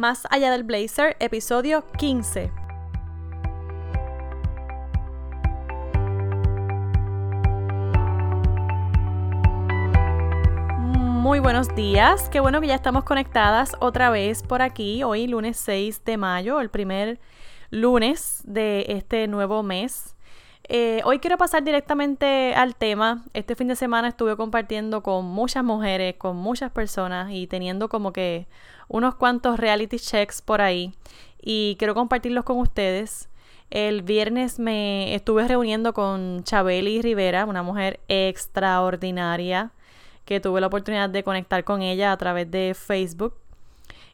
Más allá del blazer, episodio 15. Muy buenos días, qué bueno que ya estamos conectadas otra vez por aquí, hoy lunes 6 de mayo, el primer lunes de este nuevo mes. Eh, hoy quiero pasar directamente al tema. Este fin de semana estuve compartiendo con muchas mujeres, con muchas personas y teniendo como que unos cuantos reality checks por ahí y quiero compartirlos con ustedes. El viernes me estuve reuniendo con Chabeli Rivera, una mujer extraordinaria que tuve la oportunidad de conectar con ella a través de Facebook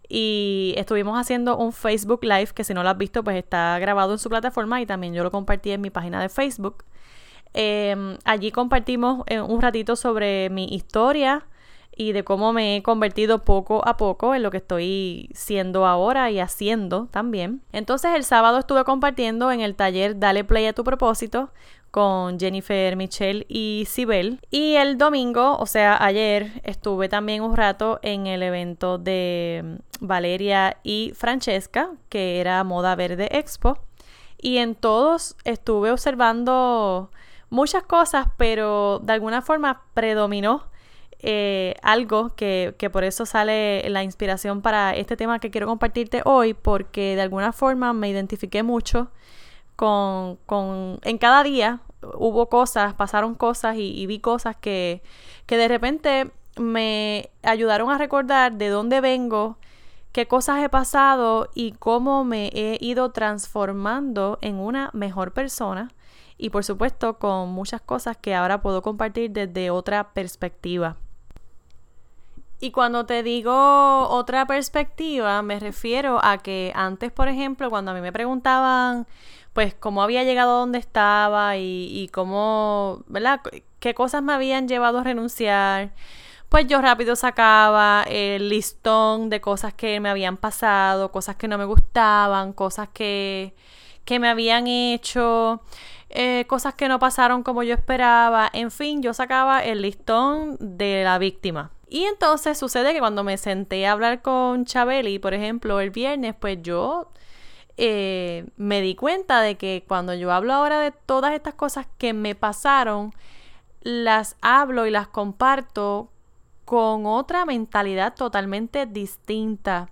y estuvimos haciendo un Facebook Live que si no lo has visto pues está grabado en su plataforma y también yo lo compartí en mi página de Facebook. Em, allí compartimos eh, un ratito sobre mi historia y de cómo me he convertido poco a poco en lo que estoy siendo ahora y haciendo también. Entonces el sábado estuve compartiendo en el taller Dale Play a tu propósito con Jennifer, Michelle y Sibel. Y el domingo, o sea, ayer, estuve también un rato en el evento de mm, Valeria y Francesca, que era Moda Verde Expo. Y en todos estuve observando muchas cosas, pero de alguna forma predominó eh, algo que, que, por eso sale la inspiración para este tema que quiero compartirte hoy, porque de alguna forma me identifiqué mucho con, con en cada día hubo cosas, pasaron cosas y, vi cosas que, que de repente me ayudaron a recordar de dónde vengo, qué cosas he pasado y cómo me he ido transformando en una mejor persona y por supuesto con muchas cosas que ahora puedo compartir desde otra perspectiva. Y cuando te digo otra perspectiva, me refiero a que antes, por ejemplo, cuando a mí me preguntaban, pues, cómo había llegado a donde estaba y, y cómo, ¿verdad? ¿Qué cosas me habían llevado a renunciar? Pues yo rápido sacaba el listón de cosas que me habían pasado, cosas que no me gustaban, cosas que, que me habían hecho. Eh, cosas que no pasaron como yo esperaba, en fin, yo sacaba el listón de la víctima. Y entonces sucede que cuando me senté a hablar con Chabeli, por ejemplo, el viernes, pues yo eh, me di cuenta de que cuando yo hablo ahora de todas estas cosas que me pasaron, las hablo y las comparto con otra mentalidad totalmente distinta.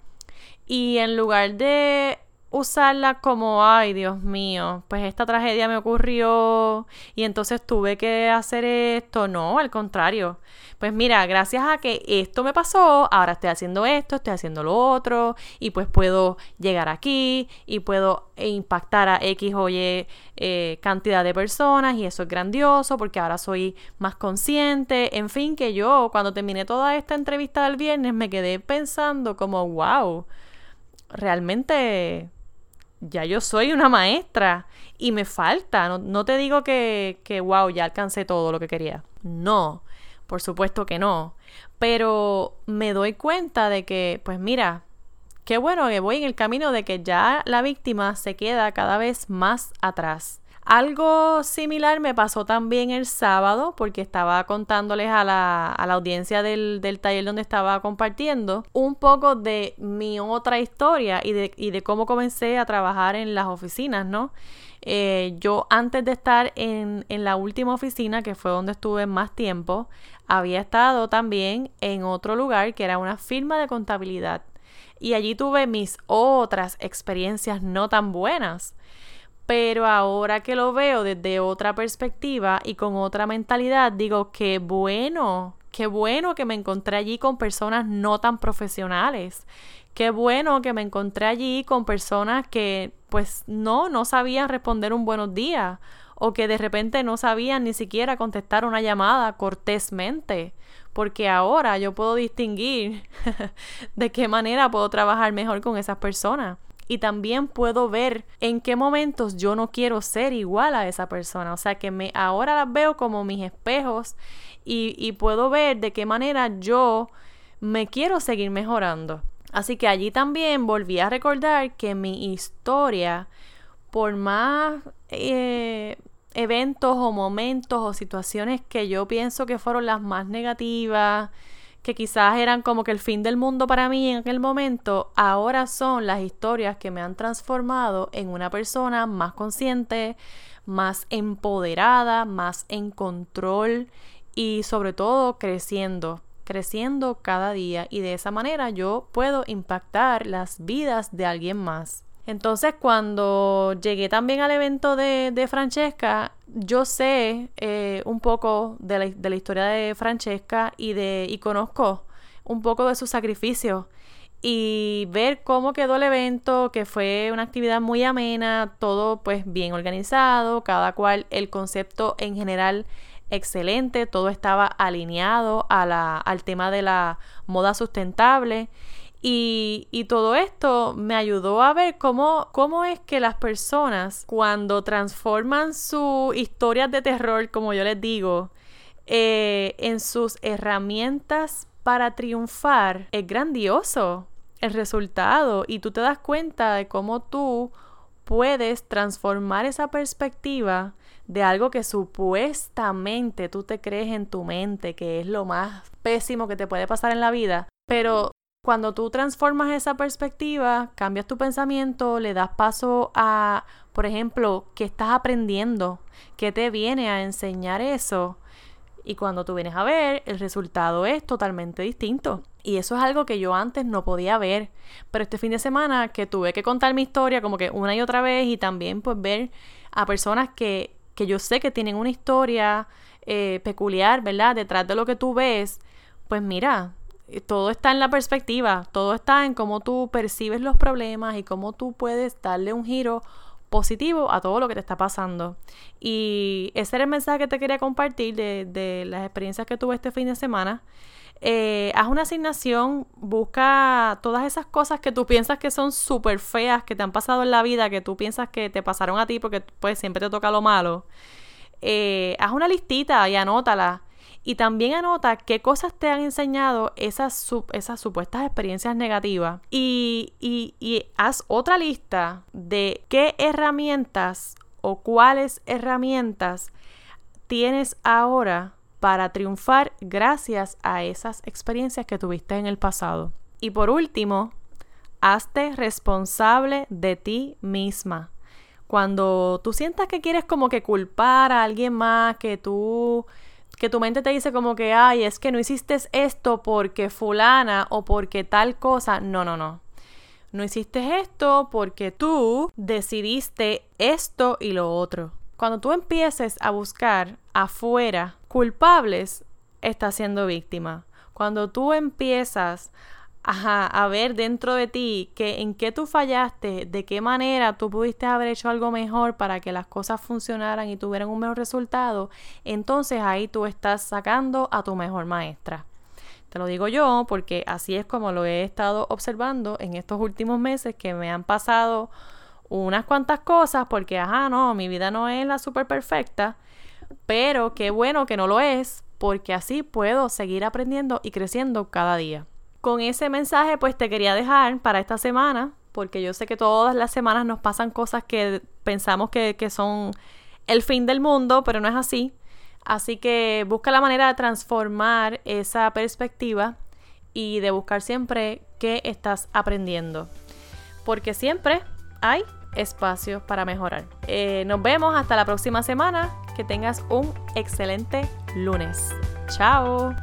Y en lugar de usarla como, ay Dios mío, pues esta tragedia me ocurrió y entonces tuve que hacer esto. No, al contrario. Pues mira, gracias a que esto me pasó, ahora estoy haciendo esto, estoy haciendo lo otro y pues puedo llegar aquí y puedo impactar a X o eh, cantidad de personas y eso es grandioso porque ahora soy más consciente. En fin, que yo cuando terminé toda esta entrevista del viernes me quedé pensando como, wow, realmente ya yo soy una maestra y me falta. No, te digo que, que, wow, ya alcancé todo lo que quería. No, por supuesto que no. Pero me doy cuenta de que, pues mira, qué bueno que voy en el camino de que ya la víctima se queda cada vez más atrás. Algo similar me pasó también el sábado porque estaba contándoles a la, audiencia del, taller donde estaba compartiendo un poco de mi otra historia y de, y de cómo comencé a trabajar en las oficinas, ¿no? Eh, yo antes de estar en, en la última oficina, que fue donde estuve más tiempo, había estado también en otro lugar que era una firma de contabilidad. Y allí tuve mis otras experiencias no tan buenas. Pero ahora que lo veo desde otra perspectiva y con otra mentalidad, digo, qué bueno, qué bueno que me encontré allí con personas no tan profesionales. Qué bueno que me encontré allí con personas que pues no, no sabían responder un buenos días o que de repente no sabían ni siquiera contestar una llamada cortésmente. Porque ahora yo puedo distinguir de qué manera puedo trabajar mejor con esas personas y también puedo ver en qué momentos yo no quiero ser igual a esa persona. O sea que me, ahora las veo como mis espejos y, y puedo ver de qué manera yo me quiero seguir mejorando. Así que allí también volví a recordar que mi historia, por más eh, eventos o momentos o situaciones que yo pienso que fueron las más negativas, que quizás eran como que el fin del mundo para mí en aquel momento, ahora son las historias que me han transformado en una persona más consciente, más empoderada, más en control y sobre todo creciendo, creciendo cada día y de esa manera yo puedo impactar las vidas de alguien más. Entonces, cuando llegué también al evento de, Francesca, yo sé eh, un poco de la, historia de Francesca y, y conozco un poco de su sacrificio. Y ver cómo quedó el evento, que fue una actividad muy amena, todo pues bien organizado, cada cual el concepto en general excelente, todo estaba alineado a la, al tema de la moda sustentable. Y, todo esto me ayudó a ver cómo, cómo es que las personas cuando transforman sus historias de terror, como yo les digo, eh, en sus herramientas para triunfar, es grandioso el resultado. Y tú te das cuenta de cómo tú puedes transformar esa perspectiva de algo que supuestamente tú te crees en tu mente que es lo más pésimo que te puede pasar en la vida, pero cuando tú transformas esa perspectiva, cambias tu pensamiento, le das paso a, por ejemplo, qué estás aprendiendo, qué te viene a enseñar eso. Y cuando tú vienes a ver, el resultado es totalmente distinto. Y eso es algo que yo antes no podía ver. Pero este fin de semana que tuve que contar mi historia como que una y otra vez y también pues ver a personas que, que yo sé que tienen una historia eh, peculiar, ¿verdad? Detrás de lo que tú ves, pues mira, todo está en la perspectiva, todo está en cómo tú percibes los problemas y cómo tú puedes darle un giro positivo a todo lo que te está pasando. Y ese era el mensaje que te quería compartir de, las experiencias que tuve este fin de semana. Eh, haz una asignación, busca todas esas cosas que tú piensas que son súper feas, que te han pasado en la vida, que tú piensas que te pasaron a ti porque pues siempre te toca lo malo. Eh, haz una listita y anótala y también anota qué cosas te han enseñado esas, supuestas experiencias negativas. Y, y haz otra lista de qué herramientas o cuáles herramientas tienes ahora para triunfar gracias a esas experiencias que tuviste en el pasado. Y por último, hazte responsable de ti misma. Cuando tú sientas que quieres como que culpar a alguien más, que tú que tu mente te dice como que, ay, es que no hiciste esto porque fulana o porque tal cosa. No, no, no. No hiciste esto porque tú decidiste esto y lo otro. Cuando tú empieces a buscar afuera culpables, estás siendo víctima. Cuando tú empiezas ajá, a ver dentro de ti que en qué tú fallaste, de qué manera tú pudiste haber hecho algo mejor para que las cosas funcionaran y tuvieran un mejor resultado, entonces ahí tú estás sacando a tu mejor maestra. Te lo digo yo porque así es como lo he estado observando en estos últimos meses que me han pasado unas cuantas cosas porque, ajá, no, mi vida no es la súper perfecta, pero qué bueno que no lo es porque así puedo seguir aprendiendo y creciendo cada día con ese mensaje pues te quería dejar para esta semana, porque yo sé que todas las semanas nos pasan cosas que pensamos que, son el fin del mundo, pero no es así. Así que busca la manera de transformar esa perspectiva y de buscar siempre qué estás aprendiendo. Porque siempre hay espacio para mejorar. Eh, nos vemos hasta la próxima semana. Que tengas un excelente lunes. Chao.